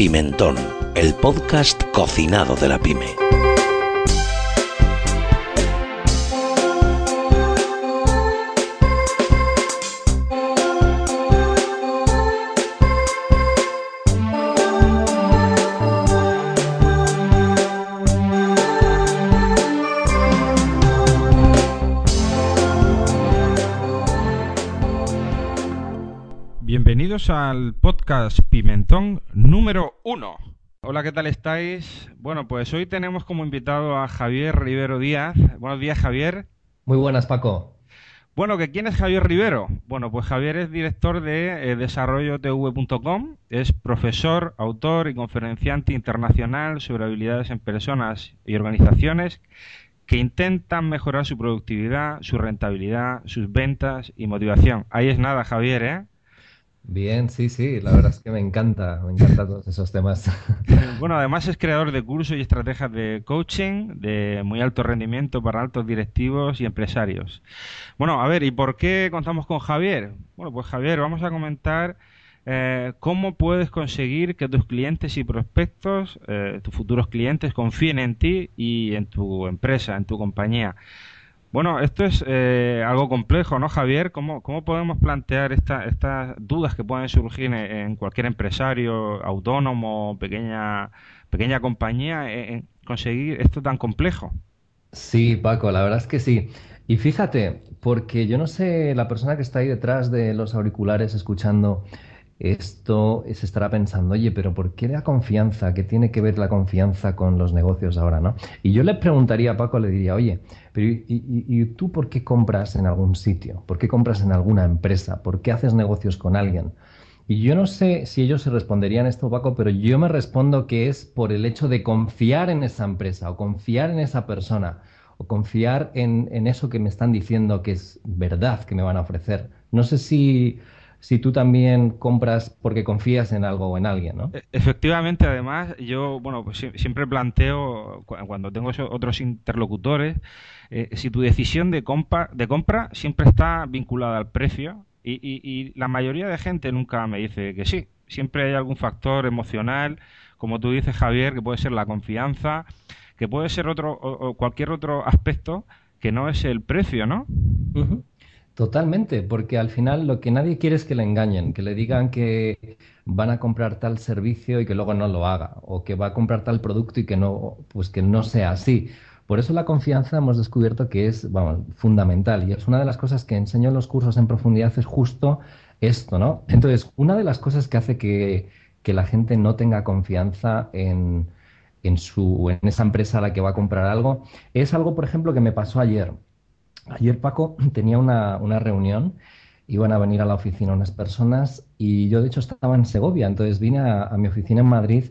Pimentón, el podcast cocinado de la pyme. Bienvenidos al podcast Pimentón número uno. Hola, ¿qué tal estáis? Bueno, pues hoy tenemos como invitado a Javier Rivero Díaz. Buenos días, Javier. Muy buenas, Paco. Bueno, ¿que ¿quién es Javier Rivero? Bueno, pues Javier es director de eh, desarrollotv.com, es profesor, autor y conferenciante internacional sobre habilidades en personas y organizaciones que intentan mejorar su productividad, su rentabilidad, sus ventas y motivación. Ahí es nada, Javier, ¿eh? Bien, sí, sí, la verdad es que me encanta, me encantan todos esos temas. Bueno, además es creador de cursos y estrategias de coaching de muy alto rendimiento para altos directivos y empresarios. Bueno, a ver, ¿y por qué contamos con Javier? Bueno, pues Javier, vamos a comentar eh, cómo puedes conseguir que tus clientes y prospectos, eh, tus futuros clientes, confíen en ti y en tu empresa, en tu compañía. Bueno, esto es eh, algo complejo, ¿no, Javier? ¿Cómo, cómo podemos plantear esta, estas dudas que pueden surgir en, en cualquier empresario, autónomo, pequeña, pequeña compañía, en, en conseguir esto tan complejo? Sí, Paco, la verdad es que sí. Y fíjate, porque yo no sé, la persona que está ahí detrás de los auriculares escuchando esto se estará pensando, oye, pero ¿por qué la confianza? ¿Qué tiene que ver la confianza con los negocios ahora, no? Y yo le preguntaría a Paco, le diría, oye, pero ¿y, y- y tú por qué compras en algún sitio? ¿Por qué compras en alguna empresa? ¿Por qué haces negocios con alguien? Y yo no sé si ellos se responderían esto, Paco, pero yo me respondo que es por el hecho de confiar en esa empresa o confiar en esa persona o confiar en, en eso que me están diciendo que es verdad que me van a ofrecer. No sé si, si tú también compras porque confías en algo o en alguien, ¿no? E- Efectivamente, además, yo, bueno, pues sie- siempre planteo, cu- cuando tengo otros interlocutores, eh, si tu decisión de compra, de compra siempre está vinculada al precio, y, y- y la mayoría de gente nunca me dice que sí. Siempre hay algún factor emocional, como tú dices, Javier, que puede ser la confianza, que puede ser otro, o, o cualquier otro aspecto que no es el precio, ¿no? Totalmente, porque al final lo que nadie quiere es que le engañen, que le digan que van a comprar tal servicio y que luego no lo haga, o que va a comprar tal producto y que no, pues que no sea así. Por eso la confianza hemos descubierto que es, fundamental y es una de las cosas que enseño en los cursos en profundidad es justo esto, ¿no? Entonces, una de las cosas que hace que, que la gente no tenga confianza en, en su, en esa empresa a la que va a comprar algo es algo, por ejemplo, que me pasó ayer. Ayer Paco tenía una, una reunión, iban a venir a la oficina unas personas y yo de hecho estaba en Segovia, entonces vine a, a mi oficina en Madrid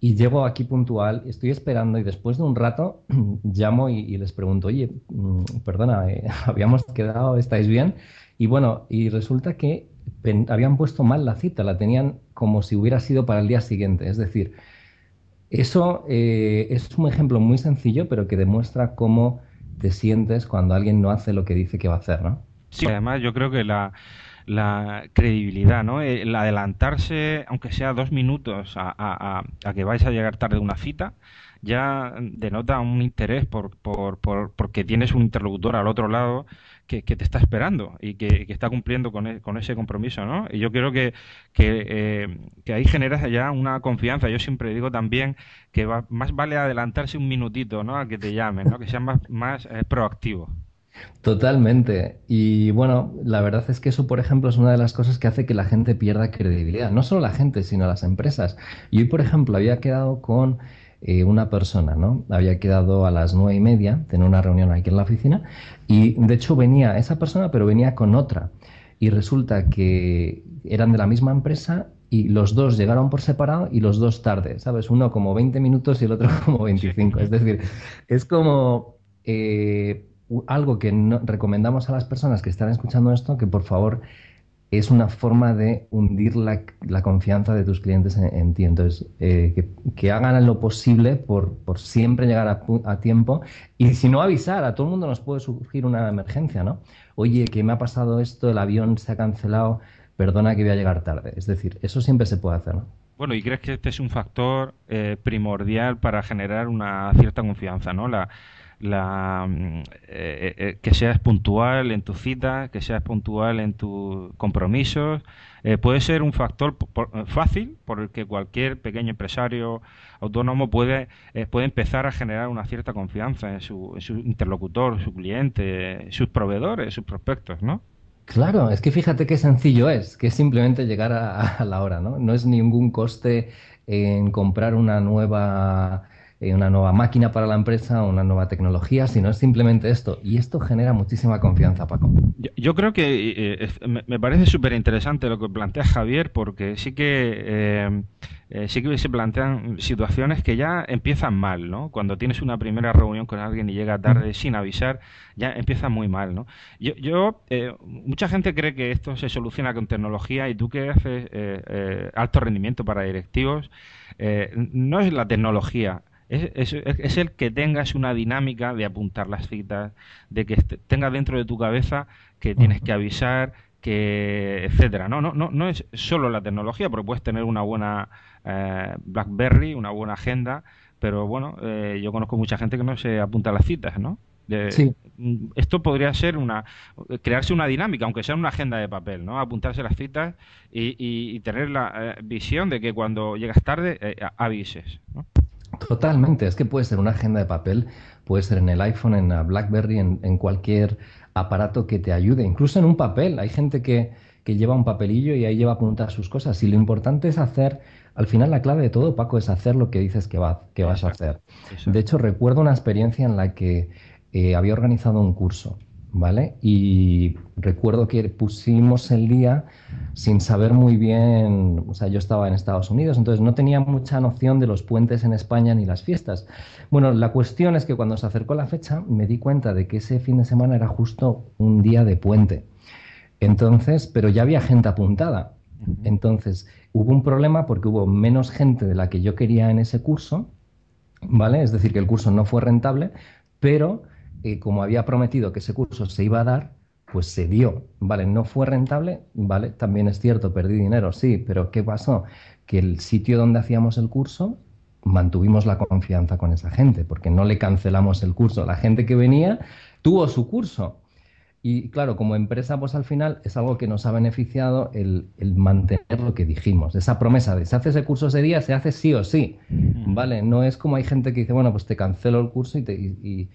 y llego aquí puntual, estoy esperando y después de un rato llamo y, les pregunto, oye, mm, perdona, eh, habíamos quedado, ¿estáis bien? Y bueno, y resulta que habían puesto mal la cita, la tenían como si hubiera sido para el día siguiente, es decir, eso eh, es un ejemplo muy sencillo, pero que demuestra cómo te sientes cuando alguien no hace lo que dice que va a hacer, ¿no? Sí, además yo creo que la, la credibilidad, ¿no? El adelantarse, aunque sea dos minutos, a- a que vais a llegar tarde a una cita, ya denota un interés por, por, por- porque tienes un interlocutor al otro lado que, te está esperando y que, está cumpliendo con, e- con ese compromiso, ¿no? Y yo creo que, eh, que ahí generas ya una confianza. Yo siempre digo también que más vale adelantarse un minutito, ¿no? A que te llamen, ¿no? Que sea más, más eh, proactivo. Totalmente. Y bueno, la verdad es que eso, por ejemplo, es una de las cosas que hace que la gente pierda credibilidad. No solo la gente, sino las empresas. Y hoy, por ejemplo, había quedado con eh, una persona, ¿no? Había quedado a las nueve y media, tenía una reunión aquí en la oficina, y de hecho venía esa persona, pero venía con otra. y resulta que eran de la misma empresa y los dos llegaron por separado y los dos tarde, ¿sabes? Uno como 20 minutos y el otro como 25. Es decir, es como eh, algo que recomendamos a las personas que están escuchando esto, que por favor es una forma de hundir la, confianza de tus clientes en, ti. Entonces, eh, que, hagan lo posible por, siempre llegar a, tiempo y si no avisar, a todo el mundo nos puede surgir una emergencia, ¿no? Oye, que me ha pasado esto, el avión se ha cancelado, perdona que voy a llegar tarde. Es decir, eso siempre se puede hacer, ¿no? Bueno, ¿y crees que este es un factor eh, primordial para generar una cierta confianza, ¿no? La, la, mm, eh, eh, que seas puntual en tus citas, que seas puntual en tus compromisos. Eh, puede ser un factor fácil por el que cualquier pequeño empresario autónomo puede, puede empezar a generar una cierta confianza en su interlocutor, su cliente, sus proveedores, sus prospectos, ¿no? Claro, es que fíjate qué sencillo es, que es simplemente llegar a, la hora, ¿no? No es ningún coste en comprar una nueva eh, una nueva máquina para la empresa, una nueva tecnología, sino es simplemente esto. Y esto genera muchísima confianza, Paco. Yo, creo que eh, me parece súper interesante lo que plantea Javier, porque sí que... Eh, sí que se plantean situaciones que ya empiezan mal, ¿no? Cuando tienes una primera reunión con alguien y llega tarde sin avisar, ya empieza muy mal, ¿no? Yo, yo mucha gente cree que esto se soluciona con tecnología y tú que haces alto rendimiento para directivos, no es la tecnología, es, es, el que tengas una dinámica de apuntar las citas, de que tengas dentro de tu cabeza que tienes que avisar, que etcétera. No, no, no, no es solo la tecnología, porque puedes tener una buena eh, BlackBerry, una buena agenda, pero bueno, eh, yo conozco mucha gente que no se apunta las citas, ¿no? sí. Esto podría ser una crearse una dinámica, aunque sea una agenda de papel, ¿no? Apuntarse las citas y, y, tener la eh, visión de que cuando llegas tarde avises, ¿no? Totalmente, es que puede ser una agenda de papel, puede ser en el iPhone, en la BlackBerry, en, cualquier aparato que te ayude, incluso en un papel. Hay gente que, lleva un papelillo y ahí lleva apuntadas sus cosas. Y lo importante es hacer, al final la clave de todo, Paco, es hacer lo que dices que, va, que vas a hacer. De hecho, recuerdo una experiencia en la que eh, había organizado un curso ¿vale? Y recuerdo que pusimos el día sin saber muy bien, o sea, yo estaba en Estados Unidos, entonces no tenía mucha noción de los puentes en España ni las fiestas. Bueno, la cuestión es que cuando se acercó la fecha me di cuenta de que ese fin de semana era justo un día de puente. Entonces, pero ya había gente apuntada. Entonces, hubo un problema porque hubo menos gente de la que yo quería en ese curso, ¿vale? Es decir, que el curso no fue rentable, pero eh, como había prometido que ese curso se iba a dar, pues se dio, ¿vale? No fue rentable, ¿vale? También es cierto, perdí dinero, sí, pero ¿qué pasó? Que el sitio donde hacíamos el curso mantuvimos la confianza con esa gente, porque no le cancelamos el curso. La gente que venía tuvo su curso. Y claro, como empresa, pues al final es algo que nos ha beneficiado el, mantener lo que dijimos. Esa promesa de se hace ese curso ese día, se hace sí o sí. ¿Vale? No es como hay gente que dice, bueno, pues te cancelo el curso y, te, y, y,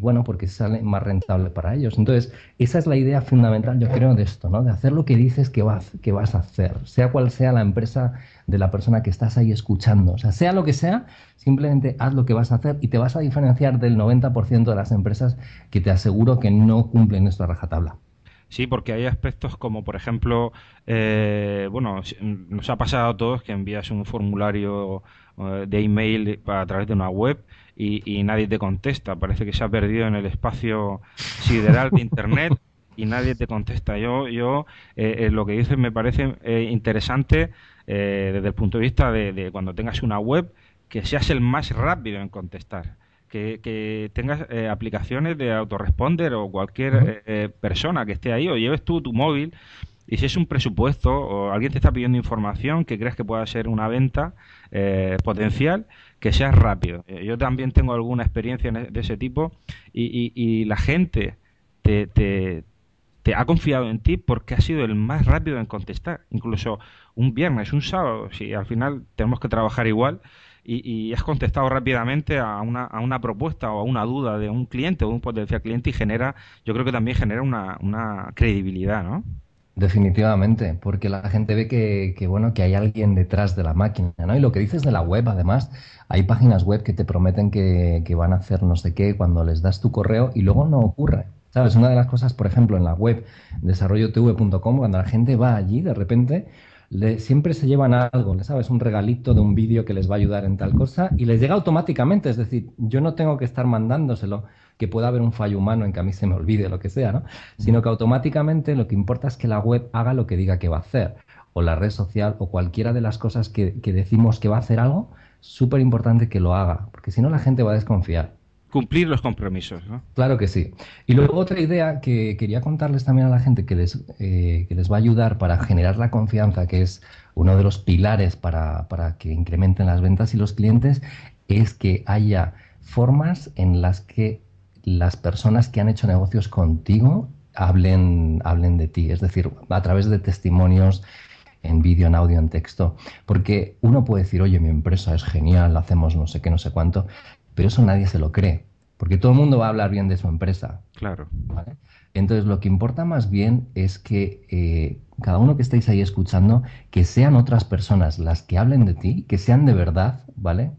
bueno, porque sale más rentable para ellos. Entonces, esa es la idea fundamental, yo creo, de esto, ¿no? De hacer lo que dices que vas, que vas a hacer, sea cual sea la empresa de la persona que estás ahí escuchando. O sea, sea lo que sea, simplemente haz lo que vas a hacer y te vas a diferenciar del 90% de las empresas que te aseguro que no cumplen esta rajatabla. Sí, porque hay aspectos como, por ejemplo, eh, bueno, nos ha pasado a todos que envías un formulario eh, de email a través de una web y, nadie te contesta. Parece que se ha perdido en el espacio sideral de Internet y nadie te contesta. Yo, yo eh, eh, lo que dices me parece eh, interesante desde el punto de vista de, cuando tengas una web, que seas el más rápido en contestar. Que, tengas aplicaciones de autoresponder o cualquier persona que esté ahí o lleves tú tu móvil y si es un presupuesto o alguien te está pidiendo información que creas que pueda ser una venta potencial, que seas rápido. Eh, yo también tengo alguna experiencia e, de ese tipo y, y, la gente te, te, te, ha confiado en ti porque has sido el más rápido en contestar. Incluso un viernes, un sábado, si al final tenemos que trabajar igual y, y has contestado rápidamente a una, a una propuesta o a una duda de un cliente o un potencial cliente y genera, yo creo que también genera una, una credibilidad, ¿no? Definitivamente, porque la gente ve que, bueno, que hay alguien detrás de la máquina, ¿no? Y lo que dices de la web, además, hay páginas web que te prometen que, van a hacer no sé qué cuando les das tu correo y luego no ocurre. ¿Sabes? Una de las cosas, por ejemplo, en la web desarrollotv.com, cuando la gente va allí, de repente, le, siempre se llevan algo, ¿sabes? Un regalito de un vídeo que les va a ayudar en tal cosa y les llega automáticamente. Es decir, yo no tengo que estar mandándoselo, que pueda haber un fallo humano en que a mí se me olvide lo que sea, ¿no? Sino que automáticamente lo que importa es que la web haga lo que diga que va a hacer, o la red social, o cualquiera de las cosas que, que decimos que va a hacer algo, súper importante que lo haga, porque si no la gente va a desconfiar cumplir los compromisos. ¿no? Claro que sí. Y luego otra idea que quería contarles también a la gente que les, eh, que les va a ayudar para generar la confianza, que es uno de los pilares para, para, que incrementen las ventas y los clientes, es que haya formas en las que las personas que han hecho negocios contigo hablen, hablen de ti, es decir, a través de testimonios en vídeo, en audio, en texto. Porque uno puede decir, oye, mi empresa es genial, hacemos no sé qué, no sé cuánto, pero eso nadie se lo cree, porque todo el mundo va a hablar bien de su empresa. Claro. Entonces, lo que importa más bien es que eh, cada uno que estéis ahí escuchando, que sean otras personas las que hablen de ti, que sean de verdad, ¿vale?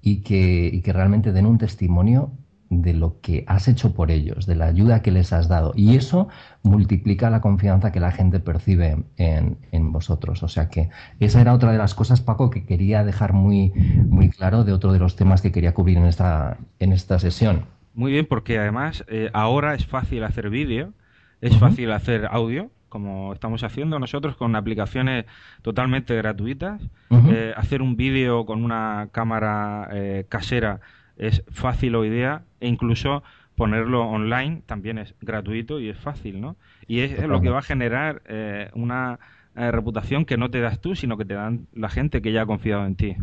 Y que, y que realmente den un testimonio de lo que has hecho por ellos, de la ayuda que les has dado. Y eso multiplica la confianza que la gente percibe en, vosotros. O sea que esa era otra de las cosas, Paco, que quería dejar muy, muy claro de otro de los temas que quería cubrir en esta, en esta sesión. Muy bien, porque además eh, ahora es fácil hacer vídeo, es fácil hacer audio, como estamos haciendo nosotros con aplicaciones totalmente gratuitas. Eh, hacer un vídeo con una cámara eh, casera es fácil hoy día e incluso ponerlo online también es gratuito y es fácil, ¿no? Y es lo que va a generar eh, una eh, reputación que no te das tú, sino que te dan la gente que ya ha confiado en ti.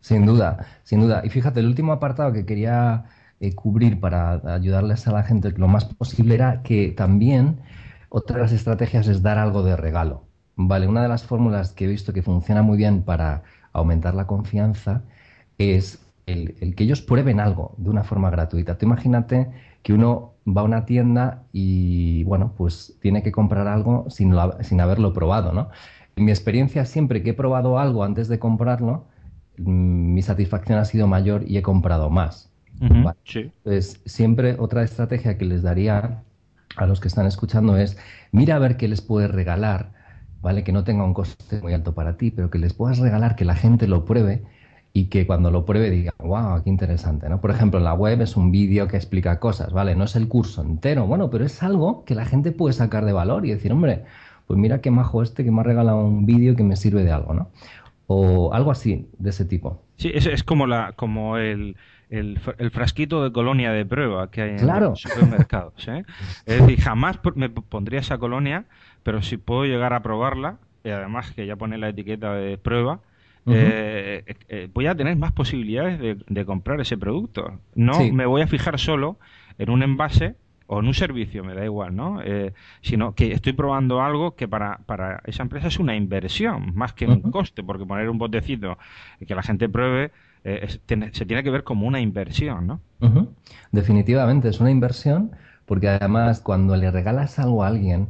Sin duda, sin duda. Y fíjate, el último apartado que quería eh, cubrir para ayudarles a la gente lo más posible era que también otra de las estrategias es dar algo de regalo. Vale, una de las fórmulas que he visto que funciona muy bien para aumentar la confianza es el, que ellos prueben algo de una forma gratuita. Tú imagínate que uno va a una tienda y, bueno, pues tiene que comprar algo sin, sin haberlo probado, ¿no? En mi experiencia, siempre que he probado algo antes de comprarlo, mm, mi satisfacción ha sido mayor y he comprado más. Entonces, siempre otra estrategia que les daría a los que están escuchando es, mira a ver qué les puedes regalar, ¿vale? Que no tenga un coste muy alto para ti, pero que les puedas regalar, que la gente lo pruebe y que cuando lo pruebe diga, wow, qué interesante, ¿no? Por ejemplo, en la web es un vídeo que explica cosas, ¿vale? No es el curso entero, bueno, pero es algo que la gente puede sacar de valor y decir, hombre, pues mira qué majo este que me ha regalado un vídeo que me sirve de algo, ¿no? O algo así, de ese tipo. Sí, es, es como, la, como el, el, frasquito de colonia de prueba que hay en los supermercados. ¿eh? es decir, jamás me pondría esa colonia, pero si puedo llegar a probarla, y además que ya pone la etiqueta de prueba, eh, eh, voy a tener más posibilidades de, comprar ese producto. No me voy a fijar solo en un envase o en un servicio, me da igual, ¿no? Eh, sino que estoy probando algo que para, para esa empresa es una inversión, más que un coste, porque poner un botecito que la gente pruebe se tiene que ver como una inversión, ¿no? Definitivamente es una inversión, porque además cuando le regalas algo a alguien,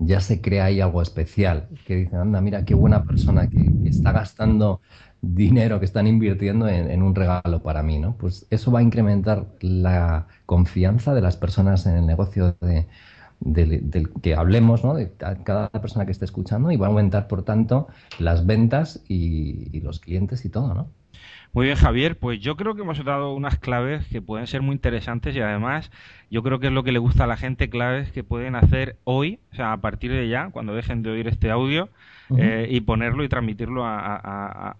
ya se crea ahí algo especial, que dicen, anda, mira qué buena persona que, está gastando dinero, que están invirtiendo en, un regalo para mí, ¿no? Pues eso va a incrementar la confianza de las personas en el negocio de, del que hablemos, ¿no? De cada persona que esté escuchando y va a aumentar, por tanto, las ventas y los clientes y todo, ¿no? Muy bien, Javier, pues yo creo que hemos dado unas claves que pueden ser muy interesantes y además yo creo que es lo que le gusta a la gente, claves que pueden hacer hoy, o sea, a partir de ya, cuando dejen de oír este audio, eh, y ponerlo y transmitirlo a,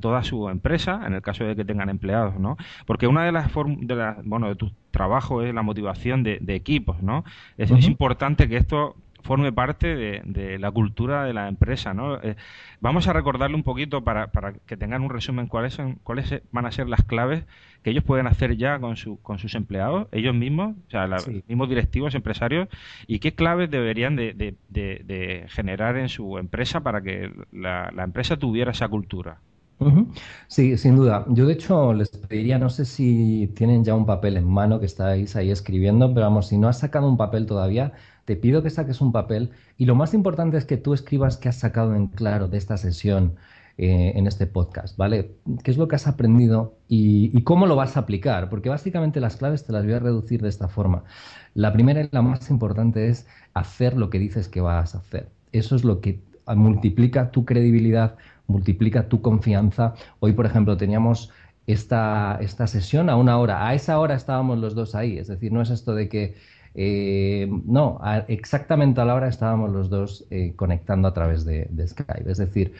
toda su empresa, en el caso de que tengan empleados, ¿no? Porque una de las, de las bueno, de tu trabajo es la motivación de, equipos, ¿no? es importante que esto forme parte de, la cultura de la empresa. ¿no? Eh, vamos a recordarle un poquito para, para, que tengan un resumen cuáles son, cuáles van a ser las claves que ellos pueden hacer ya con, su, con sus empleados, ellos mismos, o sea, los mismos directivos, empresarios, y qué claves deberían de, de, generar en su empresa para que la, la empresa tuviera esa cultura. Sí, sin duda. Yo de hecho les pediría, no sé si tienen ya un papel en mano que estáis ahí escribiendo, pero vamos, si no has sacado un papel todavía, te pido que saques un papel y lo más importante es que tú escribas qué has sacado en claro de esta sesión eh, en este podcast, ¿vale? ¿Qué es lo que has aprendido y, cómo lo vas a aplicar? Porque básicamente las claves te las voy a reducir de esta forma. La primera y la más importante es hacer lo que dices que vas a hacer. Eso es lo que multiplica tu credibilidad, multiplica tu confianza. Hoy, por ejemplo, teníamos esta, esta sesión a una hora. A esa hora estábamos los dos ahí. Es decir, no es esto de que eh, no, exactamente a la hora estábamos los dos eh, conectando a través de, Skype. Es decir,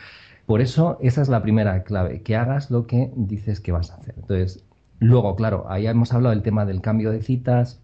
por eso esa es la primera clave, que hagas lo que dices que vas a hacer. Entonces, luego, claro, ahí hemos hablado del tema del cambio de citas,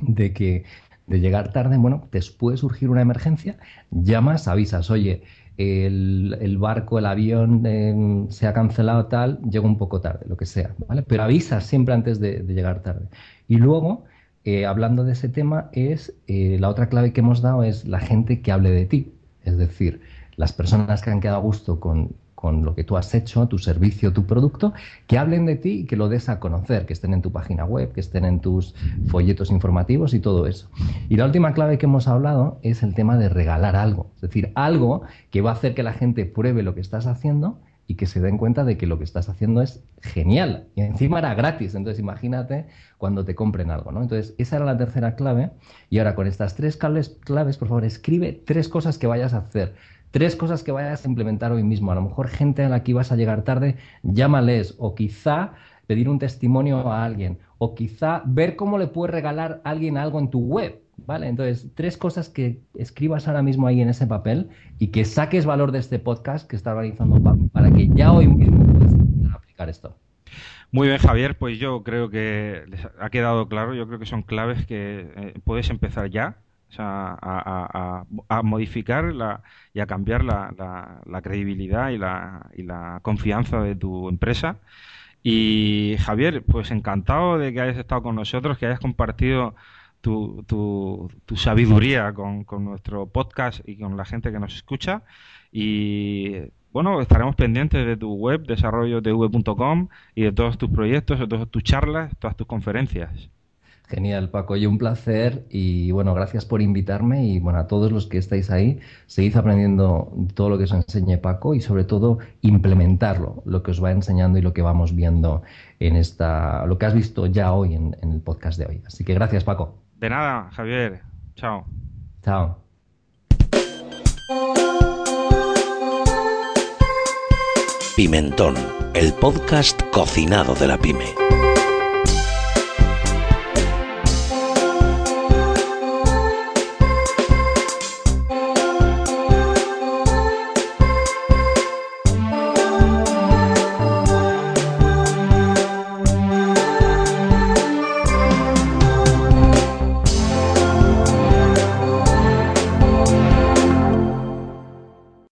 de que de llegar tarde, bueno, te puede surgir una emergencia, llamas, avisas, oye, el, barco, el avión em, se ha cancelado tal, llego un poco tarde, lo que sea, ¿vale? Pero avisas siempre antes de llegar tarde. Y luego eh, hablando de ese tema, es eh, la otra clave que hemos dado es la gente que hable de ti. Es decir, las personas que han quedado a gusto con, lo que tú has hecho, tu servicio, tu producto, que hablen de ti y que lo des a conocer, que estén en tu página web, que estén en tus folletos informativos y todo eso. Y la última clave que hemos hablado es el tema de regalar algo, es decir, algo que va a hacer que la gente pruebe lo que estás haciendo y que se den cuenta de que lo que estás haciendo es genial. Y encima era gratis. Entonces imagínate cuando te compren algo, ¿no? Entonces esa era la tercera clave. Y ahora con estas tres claves, claves, por favor, escribe tres cosas que vayas a hacer. Tres cosas que vayas a implementar hoy mismo. A lo mejor gente a la que vas a llegar tarde, llámales. O quizá pedir un testimonio a alguien. O quizá ver cómo le puedes regalar a alguien algo en tu web ¿Vale? Entonces, tres cosas que escribas ahora mismo ahí en ese papel y que saques valor de este podcast que está organizando para que ya hoy mismo puedas aplicar esto. Muy bien, Javier, pues yo creo que les ha quedado claro, yo creo que son claves que eh, puedes empezar ya o sea, a, modificar y a cambiar la, la, credibilidad y la, y la confianza de tu empresa. Y Javier, pues encantado de que hayas estado con nosotros, que hayas compartido tu, tu, sabiduría con, con, nuestro podcast y con la gente que nos escucha. Y bueno, estaremos pendientes de tu web, desarrollotv.com y de todos tus proyectos, de todas tus charlas, todas tus conferencias. Genial, Paco, y un placer. Y bueno, gracias por invitarme. Y bueno, a todos los que estáis ahí, seguid aprendiendo todo lo que os enseñe Paco y sobre todo implementarlo, lo que os va enseñando y lo que vamos viendo en esta, lo que has visto ya hoy en el podcast de hoy. Así que gracias, Paco. De nada, Javier. Chao. Chao. Pimentón, el podcast cocinado de la pyme.